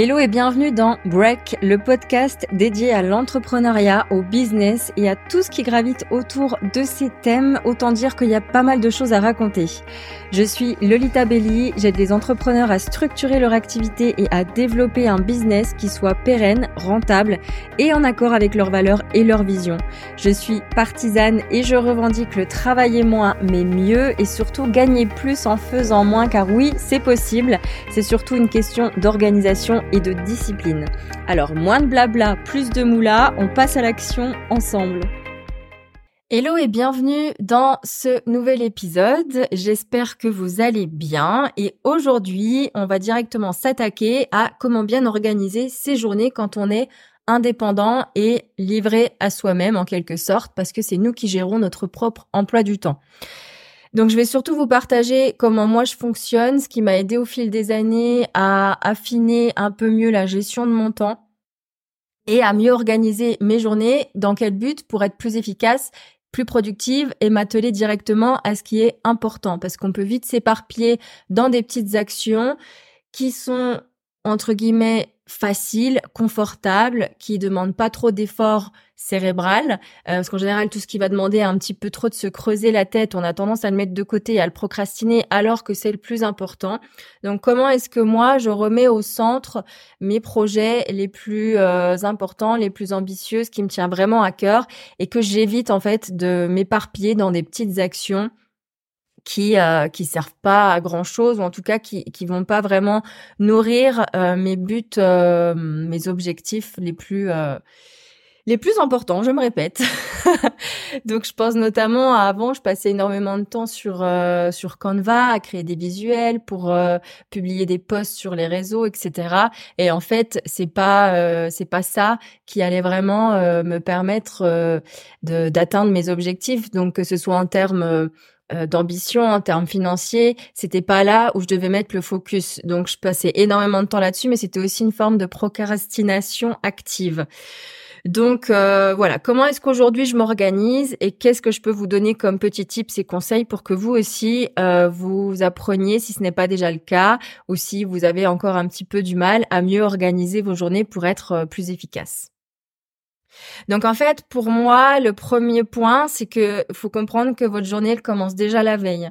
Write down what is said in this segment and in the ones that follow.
Hello et bienvenue dans Break, le podcast dédié à l'entrepreneuriat, au business et à tout ce qui gravite autour de ces thèmes. Autant dire qu'il y a pas mal de choses à raconter. Je suis Lolita Belli, j'aide les entrepreneurs à structurer leur activité et à développer un business qui soit pérenne, rentable et en accord avec leurs valeurs et leurs visions. Je suis partisane et je revendique le travailler moins mais mieux et surtout gagner plus en faisant moins car oui, c'est possible. C'est surtout une question d'organisation et de discipline. Alors moins de blabla, plus de moula, on passe à l'action ensemble. Hello et bienvenue dans ce nouvel épisode. J'espère que vous allez bien et aujourd'hui on va directement s'attaquer à comment bien organiser ses journées quand on est indépendant et livré à soi-même en quelque sorte parce que c'est nous qui gérons notre propre emploi du temps. Donc je vais surtout vous partager comment moi je fonctionne, ce qui m'a aidé au fil des années à affiner un peu mieux la gestion de mon temps et à mieux organiser mes journées. Dans quel but? Pour être plus efficace, plus productive et m'atteler directement à ce qui est important parce qu'on peut vite s'éparpiller dans des petites actions qui sont entre guillemets facile, confortable, qui demande pas trop d'efforts cérébral, euh, parce qu'en général tout ce qui va demander un petit peu trop de se creuser la tête, on a tendance à le mettre de côté et à le procrastiner alors que c'est le plus important. Donc comment est-ce que moi je remets au centre mes projets les plus euh, importants, les plus ambitieux, ce qui me tient vraiment à cœur et que j'évite en fait de m'éparpiller dans des petites actions qui euh, qui servent pas à grand chose ou en tout cas qui qui vont pas vraiment nourrir euh, mes buts euh, mes objectifs les plus euh, les plus importants, je me répète. Donc je pense notamment à avant, je passais énormément de temps sur sur Canva à créer des visuels pour publier des posts sur les réseaux, etc. Et en fait, c'est pas c'est pas ça qui allait vraiment me permettre de d'atteindre mes objectifs. Donc que ce soit en termes euh, d'ambition en termes financiers, c'était pas là où je devais mettre le focus. Donc je passais énormément de temps là-dessus, mais c'était aussi une forme de procrastination active. Donc euh, voilà, comment est-ce qu'aujourd'hui je m'organise et qu'est-ce que je peux vous donner comme petits tips et conseils pour que vous aussi euh, vous appreniez, si ce n'est pas déjà le cas, ou si vous avez encore un petit peu du mal à mieux organiser vos journées pour être plus efficace? Donc en fait, pour moi, le premier point, c'est que faut comprendre que votre journée elle commence déjà la veille.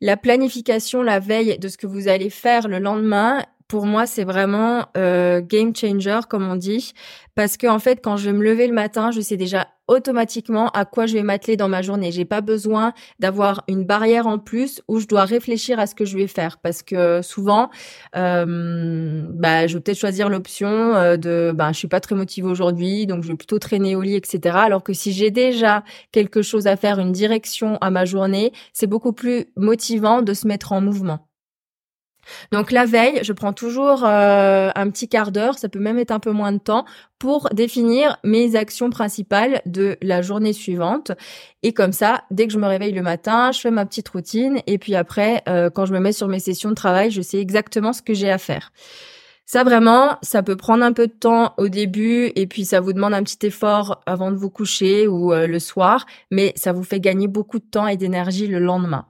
La planification la veille de ce que vous allez faire le lendemain, pour moi, c'est vraiment euh, game changer, comme on dit, parce que en fait, quand je vais me lever le matin, je sais déjà automatiquement à quoi je vais m'atteler dans ma journée. J'ai pas besoin d'avoir une barrière en plus où je dois réfléchir à ce que je vais faire, parce que souvent, euh, bah, je vais peut-être choisir l'option euh, de, bah, je suis pas très motivée aujourd'hui, donc je vais plutôt traîner au lit, etc. Alors que si j'ai déjà quelque chose à faire, une direction à ma journée, c'est beaucoup plus motivant de se mettre en mouvement. Donc la veille, je prends toujours euh, un petit quart d'heure, ça peut même être un peu moins de temps, pour définir mes actions principales de la journée suivante. Et comme ça, dès que je me réveille le matin, je fais ma petite routine et puis après, euh, quand je me mets sur mes sessions de travail, je sais exactement ce que j'ai à faire. Ça vraiment, ça peut prendre un peu de temps au début et puis ça vous demande un petit effort avant de vous coucher ou euh, le soir, mais ça vous fait gagner beaucoup de temps et d'énergie le lendemain.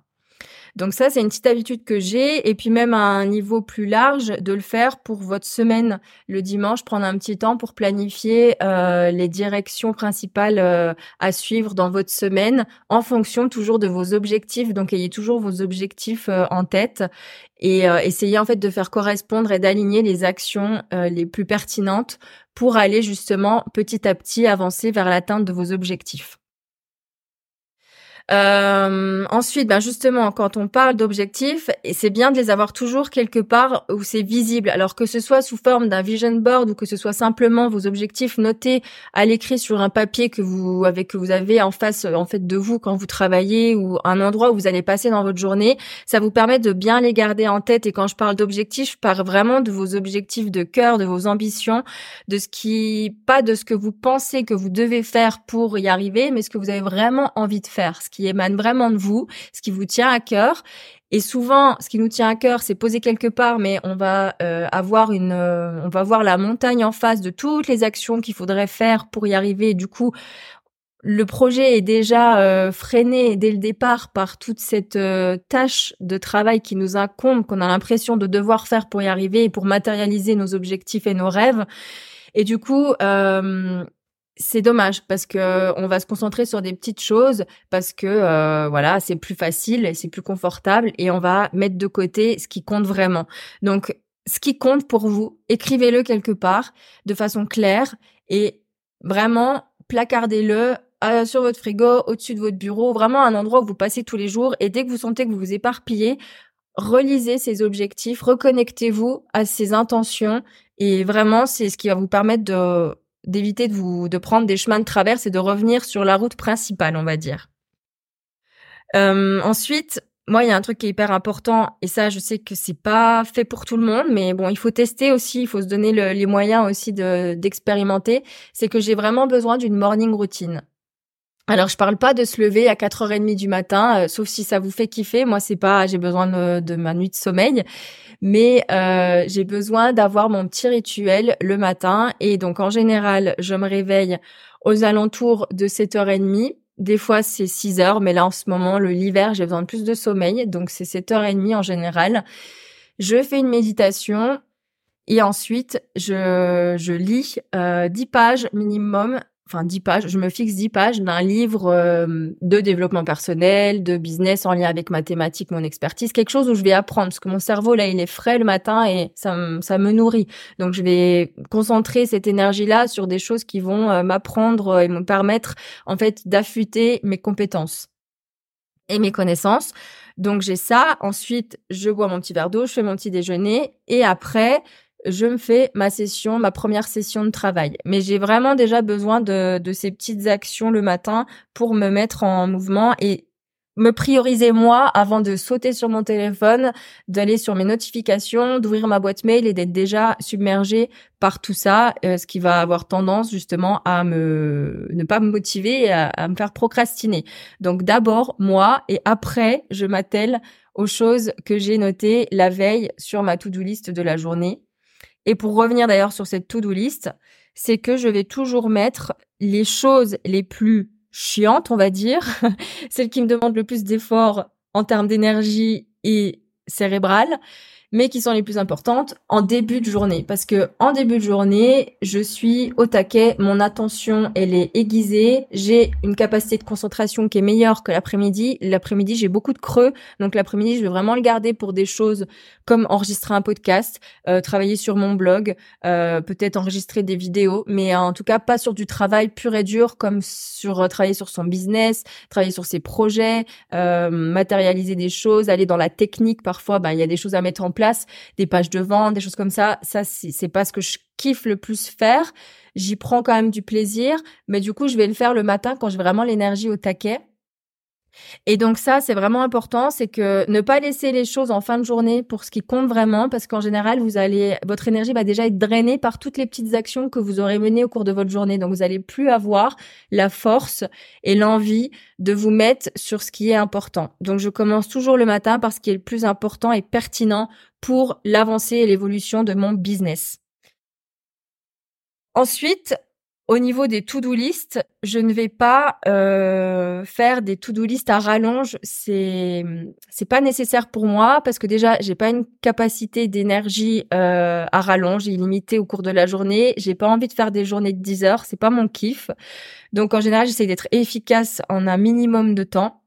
Donc ça, c'est une petite habitude que j'ai. Et puis même à un niveau plus large, de le faire pour votre semaine le dimanche, prendre un petit temps pour planifier euh, les directions principales euh, à suivre dans votre semaine en fonction toujours de vos objectifs. Donc ayez toujours vos objectifs euh, en tête et essayez en fait de faire correspondre et d'aligner les actions les plus pertinentes pour aller justement petit à petit avancer vers l'atteinte de vos objectifs. Euh, ensuite, ben justement, quand on parle d'objectifs, c'est bien de les avoir toujours quelque part où c'est visible. Alors que ce soit sous forme d'un vision board ou que ce soit simplement vos objectifs notés à l'écrit sur un papier que vous avec que vous avez en face en fait de vous quand vous travaillez ou un endroit où vous allez passer dans votre journée, ça vous permet de bien les garder en tête. Et quand je parle d'objectifs, je parle vraiment de vos objectifs de cœur, de vos ambitions, de ce qui pas de ce que vous pensez que vous devez faire pour y arriver, mais ce que vous avez vraiment envie de faire, émane vraiment de vous, ce qui vous tient à cœur. Et souvent, ce qui nous tient à cœur, c'est poser quelque part, mais on va euh, avoir une, euh, on va voir la montagne en face de toutes les actions qu'il faudrait faire pour y arriver. du coup, le projet est déjà euh, freiné dès le départ par toute cette euh, tâche de travail qui nous incombe, qu'on a l'impression de devoir faire pour y arriver et pour matérialiser nos objectifs et nos rêves. Et du coup, euh, c'est dommage parce que on va se concentrer sur des petites choses parce que voilà, c'est plus facile, c'est plus confortable et on va mettre de côté ce qui compte vraiment. Donc, ce qui compte pour vous, écrivez-le quelque part de façon claire et vraiment placardez-le euh, sur votre frigo, au-dessus de votre bureau, vraiment un endroit où vous passez tous les jours. Et dès que vous sentez que vous vous éparpillez, relisez ces objectifs, reconnectez-vous à ces intentions. Et vraiment, c'est ce qui va vous permettre de d'éviter de vous de prendre des chemins de traverse et de revenir sur la route principale, on va dire. Euh, ensuite, moi, il y a un truc qui est hyper important, et ça, je sais que c'est pas fait pour tout le monde, mais bon, il faut tester aussi, il faut se donner les moyens aussi de d'expérimenter. C'est que j'ai vraiment besoin d'une morning routine. Alors, je parle pas de se lever à 4h30 du matin, euh, sauf si ça vous fait kiffer. Moi, c'est pas, j'ai besoin de, ma nuit de sommeil, mais euh, j'ai besoin d'avoir mon petit rituel le matin. Et donc, en général, je me réveille aux alentours de 7h30. Des fois, c'est 6 heures, mais là, en ce moment, le l'hiver, j'ai besoin de plus de sommeil, donc c'est 7h30 en général. Je fais une méditation et ensuite, je, je lis euh, 10 pages minimum enfin 10 pages, je me fixe 10 pages d'un livre euh, de développement personnel, de business en lien avec mathématiques, mon expertise, quelque chose où je vais apprendre parce que mon cerveau là, il est frais le matin et ça me, ça me nourrit. Donc je vais concentrer cette énergie là sur des choses qui vont euh, m'apprendre et me permettre en fait d'affûter mes compétences et mes connaissances. Donc j'ai ça, ensuite je bois mon petit verre d'eau, je fais mon petit déjeuner et après je me fais ma session, ma première session de travail. Mais j'ai vraiment déjà besoin de, ces petites actions le matin pour me mettre en mouvement et me prioriser moi avant de sauter sur mon téléphone, d'aller sur mes notifications, d'ouvrir ma boîte mail et d'être déjà submergé par tout ça, euh, ce qui va avoir tendance justement à me ne pas me motiver et à, à me faire procrastiner. Donc d'abord moi et après je m'attelle aux choses que j'ai notées la veille sur ma to-do list de la journée et pour revenir d'ailleurs sur cette to-do list, c'est que je vais toujours mettre les choses les plus chiantes, on va dire, celles qui me demandent le plus d'efforts en termes d'énergie et cérébrale, mais qui sont les plus importantes en début de journée. Parce que en début de journée, je suis au taquet, mon attention, elle est aiguisée, j'ai une capacité de concentration qui est meilleure que l'après-midi. L'après-midi, j'ai beaucoup de creux, donc l'après-midi, je vais vraiment le garder pour des choses comme enregistrer un podcast, euh, travailler sur mon blog, euh, peut-être enregistrer des vidéos, mais en tout cas pas sur du travail pur et dur comme sur euh, travailler sur son business, travailler sur ses projets, matérialiser des choses, aller dans la technique. Parfois, ben, il y a des choses à mettre en des pages de vente, des choses comme ça. Ça, c'est pas ce que je kiffe le plus faire. J'y prends quand même du plaisir, mais du coup, je vais le faire le matin quand j'ai vraiment l'énergie au taquet. Et donc ça, c'est vraiment important, c'est que ne pas laisser les choses en fin de journée pour ce qui compte vraiment, parce qu'en général, vous allez, votre énergie va déjà être drainée par toutes les petites actions que vous aurez menées au cours de votre journée. Donc vous allez plus avoir la force et l'envie de vous mettre sur ce qui est important. Donc je commence toujours le matin par ce qui est le plus important et pertinent pour l'avancée et l'évolution de mon business. Ensuite, au niveau des to-do list, je ne vais pas euh, faire des to-do list à rallonge. C'est c'est pas nécessaire pour moi parce que déjà j'ai pas une capacité d'énergie euh, à rallonge illimitée au cours de la journée. J'ai pas envie de faire des journées de 10 heures. C'est pas mon kiff. Donc en général j'essaie d'être efficace en un minimum de temps.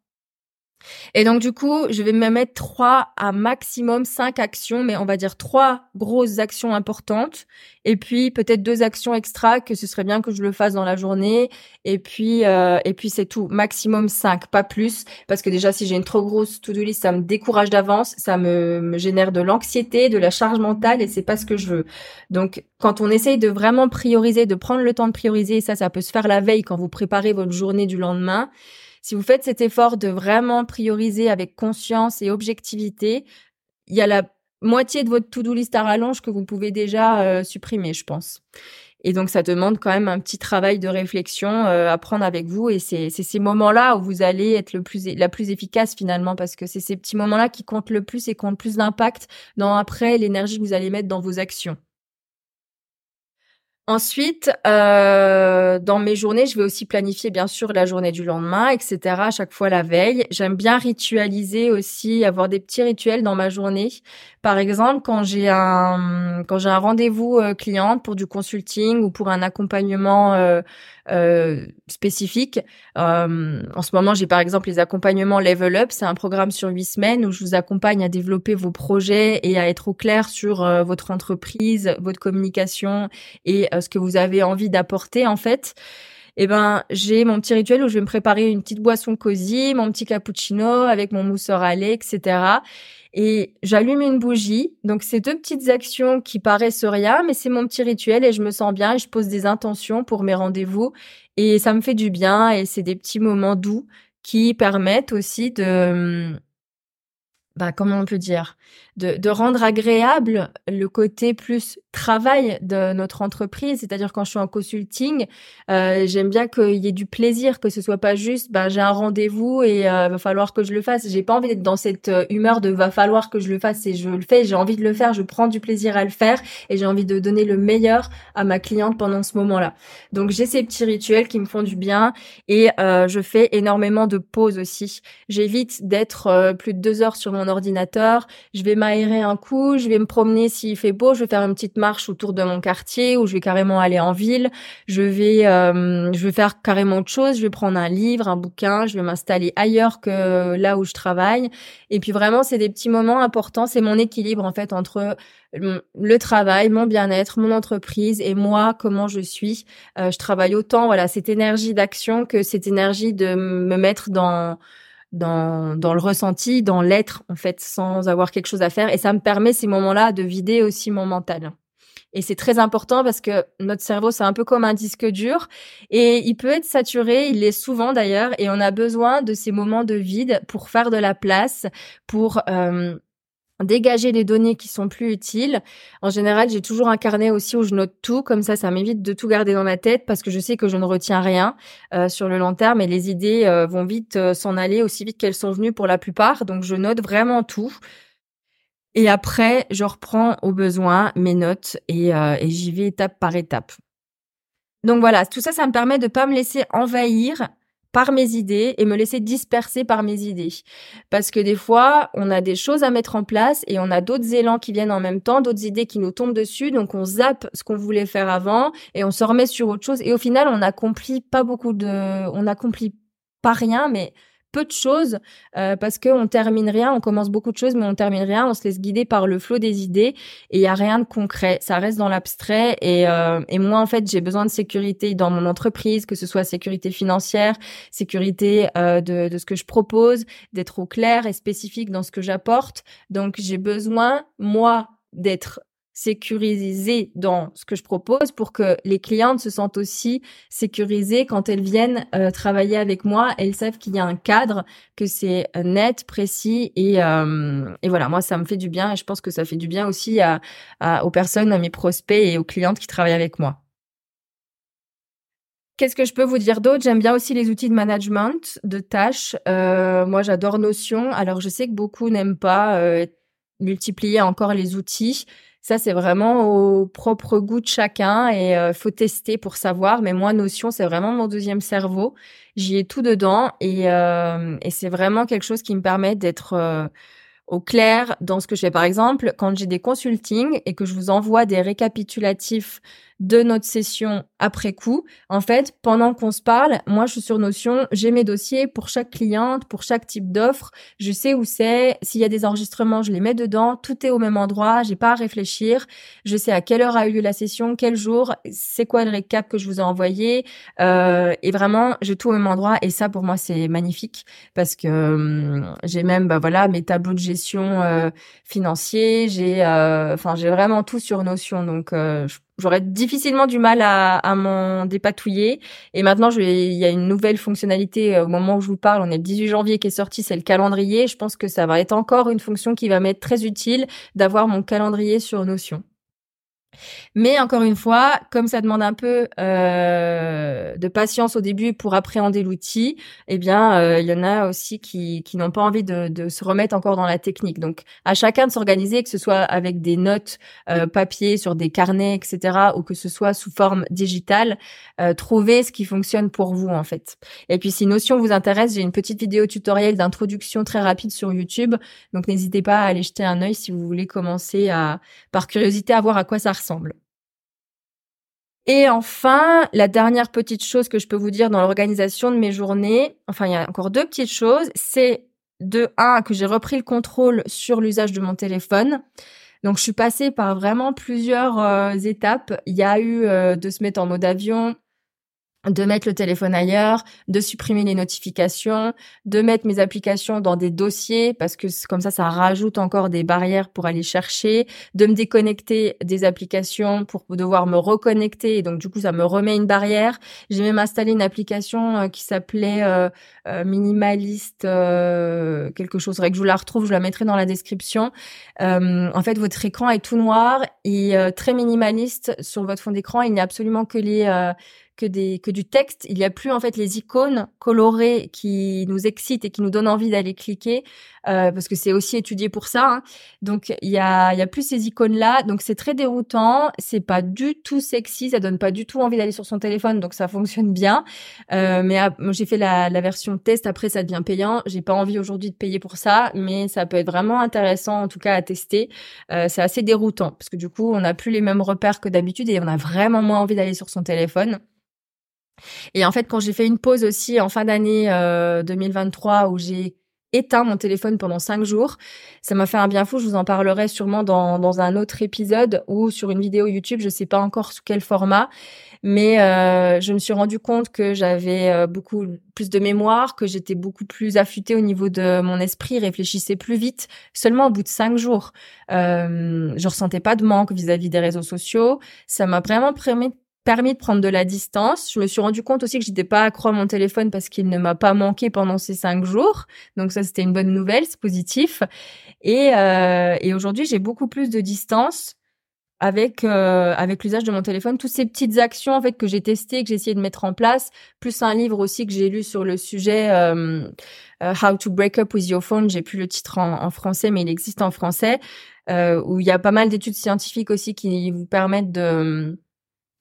Et donc du coup, je vais me mettre trois à maximum cinq actions, mais on va dire trois grosses actions importantes, et puis peut-être deux actions extra que ce serait bien que je le fasse dans la journée, et puis euh, et puis c'est tout, maximum cinq, pas plus, parce que déjà si j'ai une trop grosse to-do list, ça me décourage d'avance, ça me, me génère de l'anxiété, de la charge mentale, et c'est pas ce que je veux. Donc quand on essaye de vraiment prioriser, de prendre le temps de prioriser, ça ça peut se faire la veille quand vous préparez votre journée du lendemain si vous faites cet effort de vraiment prioriser avec conscience et objectivité, il y a la moitié de votre to-do list à rallonge que vous pouvez déjà euh, supprimer, je pense. Et donc, ça demande quand même un petit travail de réflexion euh, à prendre avec vous. Et c'est ces moments-là où vous allez être le plus, la plus efficace finalement, parce que c'est ces petits moments-là qui comptent le plus et qui plus d'impact dans après l'énergie que vous allez mettre dans vos actions. Ensuite, euh, dans mes journées, je vais aussi planifier bien sûr la journée du lendemain, etc. À chaque fois la veille. J'aime bien ritualiser aussi, avoir des petits rituels dans ma journée. Par exemple, quand j'ai un quand j'ai un rendez-vous euh, client pour du consulting ou pour un accompagnement euh, euh spécifique. Euh, en ce moment, j'ai par exemple les accompagnements Level Up. C'est un programme sur huit semaines où je vous accompagne à développer vos projets et à être au clair sur votre entreprise, votre communication et ce que vous avez envie d'apporter en fait. Eh ben, j'ai mon petit rituel où je vais me préparer une petite boisson cosy, mon petit cappuccino avec mon mousseur à lait, etc. Et j'allume une bougie. Donc, c'est deux petites actions qui paraissent rien, mais c'est mon petit rituel et je me sens bien et je pose des intentions pour mes rendez-vous et ça me fait du bien et c'est des petits moments doux qui permettent aussi de, bah, comment on peut dire, de, rendre agréable le côté plus travail de notre entreprise. C'est-à-dire quand je suis en consulting, euh, j'aime bien qu'il y ait du plaisir, que ce soit pas juste, bah, j'ai un rendez-vous et euh, va falloir que je le fasse. J'ai pas envie d'être dans cette euh, humeur de va falloir que je le fasse et je le fais. J'ai envie de le faire, je prends du plaisir à le faire et j'ai envie de donner le meilleur à ma cliente pendant ce moment-là. Donc j'ai ces petits rituels qui me font du bien et euh, je fais énormément de pauses aussi. J'évite d'être plus de deux heures sur mon ordinateur. Je vais m'aérer un coup, je vais me promener s'il fait beau, je vais faire une petite marche autour de mon quartier ou je vais carrément aller en ville, je vais euh, je vais faire carrément autre chose, je vais prendre un livre, un bouquin, je vais m'installer ailleurs que là où je travaille et puis vraiment c'est des petits moments importants, c'est mon équilibre en fait entre le travail, mon bien-être, mon entreprise et moi, comment je suis. Euh, je travaille autant, voilà, cette énergie d'action que cette énergie de me mettre dans dans, dans le ressenti, dans l'être, en fait, sans avoir quelque chose à faire. Et ça me permet ces moments-là de vider aussi mon mental. Et c'est très important parce que notre cerveau, c'est un peu comme un disque dur et il peut être saturé, il l'est souvent d'ailleurs, et on a besoin de ces moments de vide pour faire de la place, pour euh, dégager les données qui sont plus utiles. En général, j'ai toujours un carnet aussi où je note tout, comme ça, ça m'évite de tout garder dans ma tête parce que je sais que je ne retiens rien euh, sur le long terme et les idées euh, vont vite euh, s'en aller aussi vite qu'elles sont venues pour la plupart. Donc, je note vraiment tout. Et après, je reprends au besoin mes notes et, et j'y vais étape par étape. Donc voilà, tout ça, ça me permet de pas me laisser envahir par mes idées et me laisser disperser par mes idées. Parce que des fois, on a des choses à mettre en place et on a d'autres élans qui viennent en même temps, d'autres idées qui nous tombent dessus, donc on zappe ce qu'on voulait faire avant et on se remet sur autre chose et au final, on accomplit pas beaucoup de, on accomplit pas rien, mais peu de choses euh, parce qu'on termine rien, on commence beaucoup de choses mais on termine rien, on se laisse guider par le flot des idées et il y a rien de concret, ça reste dans l'abstrait et, euh, et moi en fait j'ai besoin de sécurité dans mon entreprise, que ce soit sécurité financière, sécurité euh, de, de ce que je propose, d'être au clair et spécifique dans ce que j'apporte, donc j'ai besoin moi d'être sécurisée dans ce que je propose pour que les clientes se sentent aussi sécurisées quand elles viennent euh, travailler avec moi. Elles savent qu'il y a un cadre, que c'est euh, net, précis et, euh, et voilà, moi ça me fait du bien et je pense que ça fait du bien aussi aux personnes, à mes prospects et aux clientes qui travaillent avec moi. Qu'est-ce que je peux vous dire d'autre? J'aime bien aussi les outils de management de tâches. moi, j'adore Notion. Alors, je sais que beaucoup n'aiment pas multiplier encore les outils. Ça, c'est vraiment au propre goût de chacun et euh, faut tester pour savoir. Mais moi, Notion, c'est vraiment mon deuxième cerveau. J'y ai tout dedans et, euh, c'est vraiment quelque chose qui me permet d'être euh, au clair dans ce que je fais. Par exemple, quand j'ai des consultings et que je vous envoie des récapitulatifs de notre session après coup. En fait, pendant qu'on se parle, moi, je suis sur Notion, j'ai mes dossiers pour chaque cliente, pour chaque type d'offre. Je sais où c'est. S'il y a des enregistrements, je les mets dedans. Tout est au même endroit. J'ai pas à réfléchir. Je sais à quelle heure a eu lieu la session, quel jour, c'est quoi le récap que je vous ai envoyé. Euh, et vraiment, j'ai tout au même endroit. Et ça, pour moi, c'est magnifique parce que hum, j'ai même, bah voilà, mes tableaux de gestion euh, financiers. J'ai, euh, enfin, j'ai vraiment tout sur Notion. Donc, euh, j'aurais difficilement du mal à, m'en dépatouiller. Et maintenant, il y a une nouvelle fonctionnalité au moment où je vous parle. On est le 18 janvier qui est sorti, c'est le calendrier. Je pense que ça va être encore une fonction qui va m'être très utile d'avoir mon calendrier sur Notion. Mais encore une fois, comme ça demande un peu euh, de patience au début pour appréhender l'outil, eh bien, euh, il y en a aussi qui, n'ont pas envie de, se remettre encore dans la technique. Donc, à chacun de s'organiser, que ce soit avec des notes euh, papier sur des carnets, etc., ou que ce soit sous forme digitale, trouver ce qui fonctionne pour vous en fait. Et puis, si Notion vous intéresse, j'ai une petite vidéo tutoriel d'introduction très rapide sur YouTube. Donc, n'hésitez pas à aller jeter un œil si vous voulez commencer à, par curiosité, à voir à quoi ça ressemble et enfin, la dernière petite chose que je peux vous dire dans l'organisation de mes journées, enfin il y a encore deux petites choses, c'est de un que j'ai repris le contrôle sur l'usage de mon téléphone. Donc je suis passée par vraiment plusieurs euh, étapes. Il y a eu euh, de se mettre en mode avion, de mettre le téléphone ailleurs, de supprimer les notifications, de mettre mes applications dans des dossiers parce que comme ça, ça rajoute encore des barrières pour aller chercher, de me déconnecter des applications pour devoir me reconnecter et donc du coup, ça me remet une barrière. J'ai même installé une application euh, qui s'appelait euh, euh, Minimaliste quelque chose. Que je vous la retrouve, je la mettrai dans la description. en fait, votre écran est tout noir et très minimaliste sur votre fond d'écran. Il n'y a absolument que les que des que du texte. Il n'y a plus en fait les icônes colorées qui nous excitent et qui nous donnent envie d'aller cliquer euh, parce que c'est aussi étudié pour ça. Hein. Donc il y a il y a plus ces icônes là. Donc c'est très déroutant. C'est pas du tout sexy. Ça donne pas du tout envie d'aller sur son téléphone. Donc ça fonctionne bien. Euh, mais j'ai fait la, version test. Après ça devient payant. J'ai pas envie aujourd'hui de payer pour ça, mais ça peut être vraiment intéressant en tout cas à tester. Euh, c'est assez déroutant parce que du coup on n'a plus les mêmes repères que d'habitude et on a vraiment moins envie d'aller sur son téléphone. Et en fait, quand j'ai fait une pause aussi en fin d'année 2023 euh, où j'ai éteint mon téléphone pendant cinq jours. Ça m'a fait un bien fou. Je vous en parlerai sûrement dans, dans un autre épisode ou sur une vidéo YouTube. Je sais pas encore sous quel format, mais euh, je me suis rendu compte que j'avais euh, beaucoup plus de mémoire, que j'étais beaucoup plus affûtée au niveau de mon esprit, réfléchissais plus vite. Seulement au bout de cinq jours, euh, je ressentais pas de manque vis-à-vis -vis des réseaux sociaux. Ça m'a vraiment permis permis de prendre de la distance. Je me suis rendu compte aussi que j'étais pas accro à mon téléphone parce qu'il ne m'a pas manqué pendant ces cinq jours. Donc ça, c'était une bonne nouvelle, c'est positif. Et, euh, et aujourd'hui, j'ai beaucoup plus de distance avec euh, avec l'usage de mon téléphone. Toutes ces petites actions en fait que j'ai testées, que j'ai essayé de mettre en place, plus un livre aussi que j'ai lu sur le sujet euh, euh How to Break Up with Your Phone. J'ai plus le titre en, en, français, mais il existe en français. Euh, où il y a pas mal d'études scientifiques aussi qui vous permettent de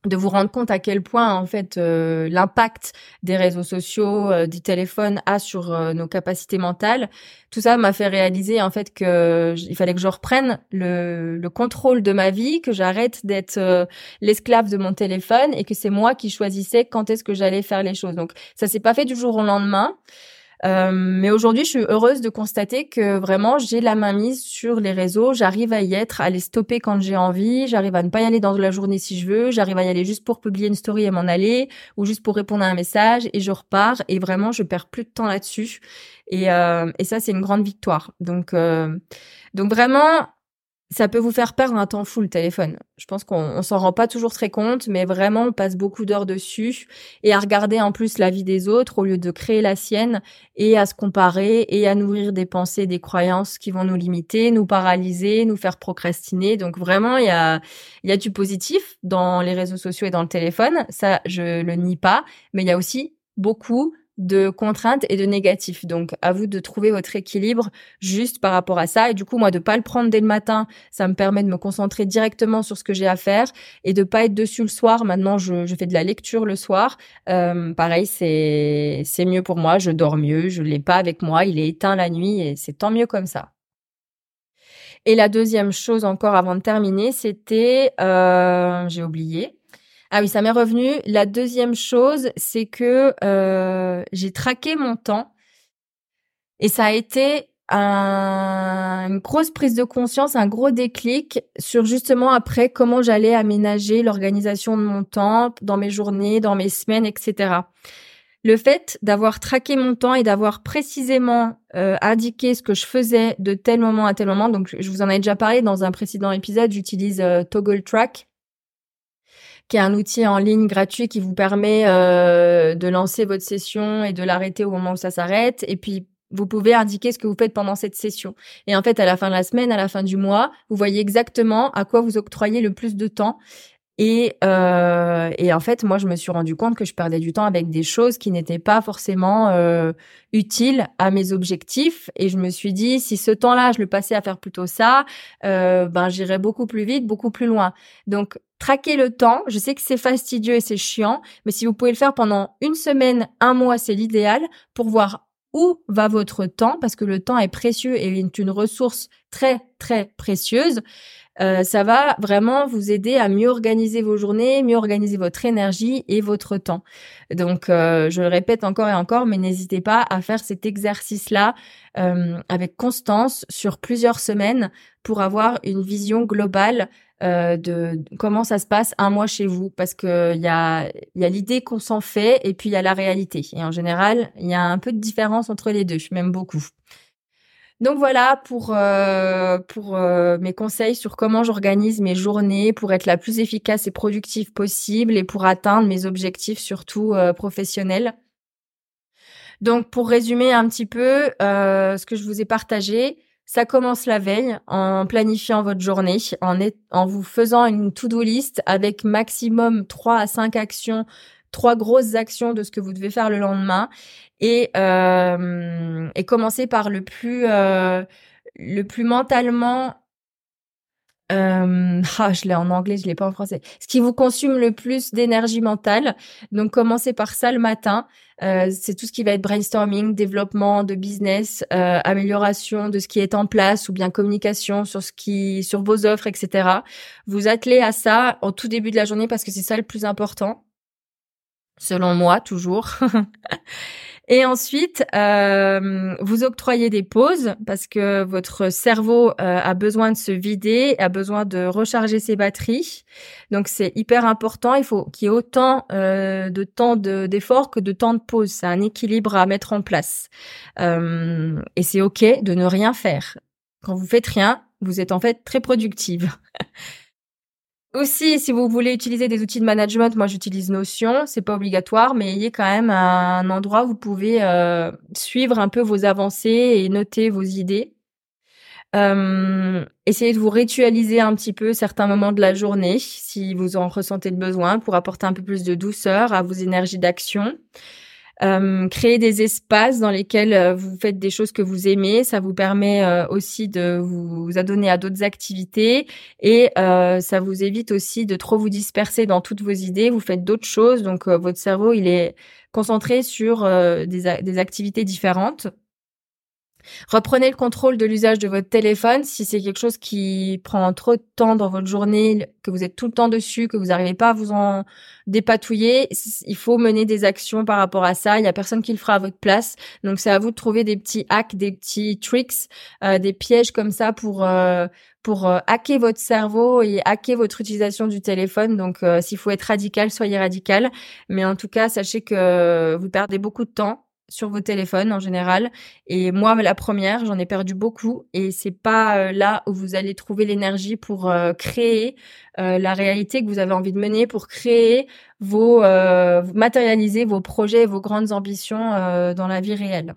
de vous rendre compte à quel point en fait euh, l'impact des réseaux sociaux, euh, du téléphone a sur euh, nos capacités mentales. Tout ça m'a fait réaliser en fait que il fallait que je reprenne le, le contrôle de ma vie, que j'arrête d'être l'esclave de mon téléphone et que c'est moi qui choisissais quand est-ce que j'allais faire les choses. Donc ça s'est pas fait du jour au lendemain. Euh, mais aujourd'hui, je suis heureuse de constater que vraiment, j'ai la main mise sur les réseaux. J'arrive à y être, à les stopper quand j'ai envie. J'arrive à ne pas y aller dans la journée si je veux. J'arrive à y aller juste pour publier une story et m'en aller, ou juste pour répondre à un message, et je repars. Et vraiment, je perds plus de temps là-dessus. Et, euh, et ça, c'est une grande victoire. Donc, euh, donc vraiment, ça peut vous faire perdre un temps fou le téléphone. Je pense qu'on s'en rend pas toujours très compte, mais vraiment on passe beaucoup d'heures dessus et à regarder en plus la vie des autres au lieu de créer la sienne et à se comparer et à nourrir des pensées, des croyances qui vont nous limiter, nous paralyser, nous faire procrastiner. Donc vraiment il y a il y a du positif dans les réseaux sociaux et dans le téléphone, ça je le nie pas, mais il y a aussi beaucoup de contraintes et de négatifs. Donc, à vous de trouver votre équilibre juste par rapport à ça. Et du coup, moi, de pas le prendre dès le matin, ça me permet de me concentrer directement sur ce que j'ai à faire et de pas être dessus le soir. Maintenant, je, fais de la lecture le soir. Euh, pareil, c'est c'est mieux pour moi. Je dors mieux. Je l'ai pas avec moi. Il est éteint la nuit et c'est tant mieux comme ça. Et la deuxième chose encore avant de terminer, c'était, euh, j'ai oublié, ah oui, ça m'est revenu. La deuxième chose, c'est que euh, j'ai traqué mon temps et ça a été une grosse prise de conscience, un gros déclic sur justement après comment j'allais aménager l'organisation de mon temps dans mes journées, dans mes semaines, etc. Le fait d'avoir traqué mon temps et d'avoir précisément euh, indiqué ce que je faisais de tel moment à tel moment, donc je vous en ai déjà parlé dans un précédent épisode, j'utilise euh, Toggle Track qui est un outil en ligne gratuit qui vous permet euh, de lancer votre session et de l'arrêter au moment où ça s'arrête. Et puis vous pouvez indiquer ce que vous faites pendant cette session. Et en fait, à la fin de la semaine, à la fin du mois, vous voyez exactement à quoi vous octroyez le plus de temps. Et, euh, et en fait, moi, je me suis rendu compte que je perdais du temps avec des choses qui n'étaient pas forcément euh, utiles à mes objectifs. Et je me suis dit, si ce temps-là, je le passais à faire plutôt ça, euh, ben j'irais beaucoup plus vite, beaucoup plus loin. Donc, traquer le temps. Je sais que c'est fastidieux et c'est chiant, mais si vous pouvez le faire pendant une semaine, un mois, c'est l'idéal pour voir où va votre temps, parce que le temps est précieux et est une ressource très, très précieuse. Euh, ça va vraiment vous aider à mieux organiser vos journées, mieux organiser votre énergie et votre temps. Donc, euh, je le répète encore et encore, mais n'hésitez pas à faire cet exercice-là euh, avec constance sur plusieurs semaines pour avoir une vision globale de comment ça se passe un mois chez vous. Parce que il y a il y a l'idée qu'on s'en fait et puis il y a la réalité. Et en général il y a un peu de différence entre les deux. Même beaucoup. Donc voilà pour euh, pour euh, mes conseils sur comment j'organise mes journées pour être la plus efficace et productive possible et pour atteindre mes objectifs surtout euh, professionnels. Donc pour résumer un petit peu ce que je vous ai partagé, ça commence la veille en planifiant votre journée, en, en vous faisant une to-do list avec maximum 3 à 5 actions trois grosses actions de ce que vous devez faire le lendemain. Et euh, et commencer par le plus euh, le plus mentalement euh, ah, je l'ai en anglais, je l'ai pas en français. Ce qui vous consume le plus d'énergie mentale. Donc, commencez par ça le matin. Euh, c'est tout ce qui va être brainstorming, développement de business, euh, amélioration de ce qui est en place ou bien communication sur ce qui, sur vos offres, etc. Vous attelez à ça au tout début de la journée parce que c'est ça le plus important selon moi toujours. Et ensuite, euh, vous octroyez des pauses parce que votre cerveau euh, a besoin de se vider, a besoin de recharger ses batteries. Donc c'est hyper important. Il faut qu'il y ait autant euh, de temps d'effort que de temps de pause. C'est un équilibre à mettre en place. et c'est ok de ne rien faire. Quand vous faites rien, vous êtes en fait très productive. Aussi, si vous voulez utiliser des outils de management, moi j'utilise Notion, c'est pas obligatoire, mais il y a quand même un endroit où vous pouvez euh, suivre un peu vos avancées et noter vos idées. Euh, essayez de vous ritualiser un petit peu certains moments de la journée, si vous en ressentez le besoin, pour apporter un peu plus de douceur à vos énergies d'action. Euh, créer des espaces dans lesquels euh, vous faites des choses que vous aimez, ça vous permet euh, aussi de vous adonner à d'autres activités et ça vous évite aussi de trop vous disperser dans toutes vos idées. Vous faites d'autres choses, donc votre cerveau il est concentré sur des activités différentes. Reprenez le contrôle de l'usage de votre téléphone si c'est quelque chose qui prend trop de temps dans votre journée, que vous êtes tout le temps dessus, que vous n'arrivez pas à vous en dépatouiller. Il faut mener des actions par rapport à ça. Il y a personne qui le fera à votre place. Donc c'est à vous de trouver des petits hacks, des petits tricks, euh, des pièges comme ça pour euh, pour euh, hacker votre cerveau et hacker votre utilisation du téléphone. Donc s'il faut être radical, soyez radical. Mais en tout cas, sachez que vous perdez beaucoup de temps sur vos téléphones en général. Et moi, la première, j'en ai perdu beaucoup. Et c'est pas euh, là où vous allez trouver l'énergie pour euh, créer euh, la réalité que vous avez envie de mener, pour créer vos, matérialiser vos projets, vos grandes ambitions dans la vie réelle.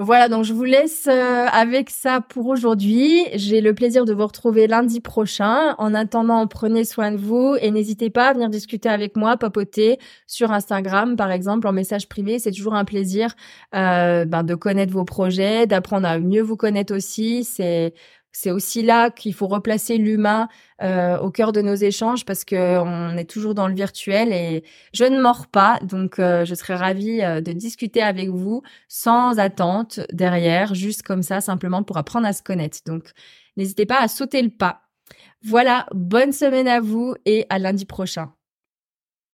Voilà, donc je vous laisse euh, avec ça pour aujourd'hui. J'ai le plaisir de vous retrouver lundi prochain. En attendant, prenez soin de vous et n'hésitez pas à venir discuter avec moi, papoter sur Instagram, par exemple, en message privé. C'est toujours un plaisir euh, ben, de connaître vos projets, d'apprendre à mieux vous connaître aussi. C'est c'est aussi là qu'il faut replacer l'humain euh, au cœur de nos échanges parce que on est toujours dans le virtuel et je ne mords pas, donc euh, je serais ravie euh, de discuter avec vous sans attente derrière, juste comme ça, simplement pour apprendre à se connaître. Donc n'hésitez pas à sauter le pas. Voilà, bonne semaine à vous et à lundi prochain.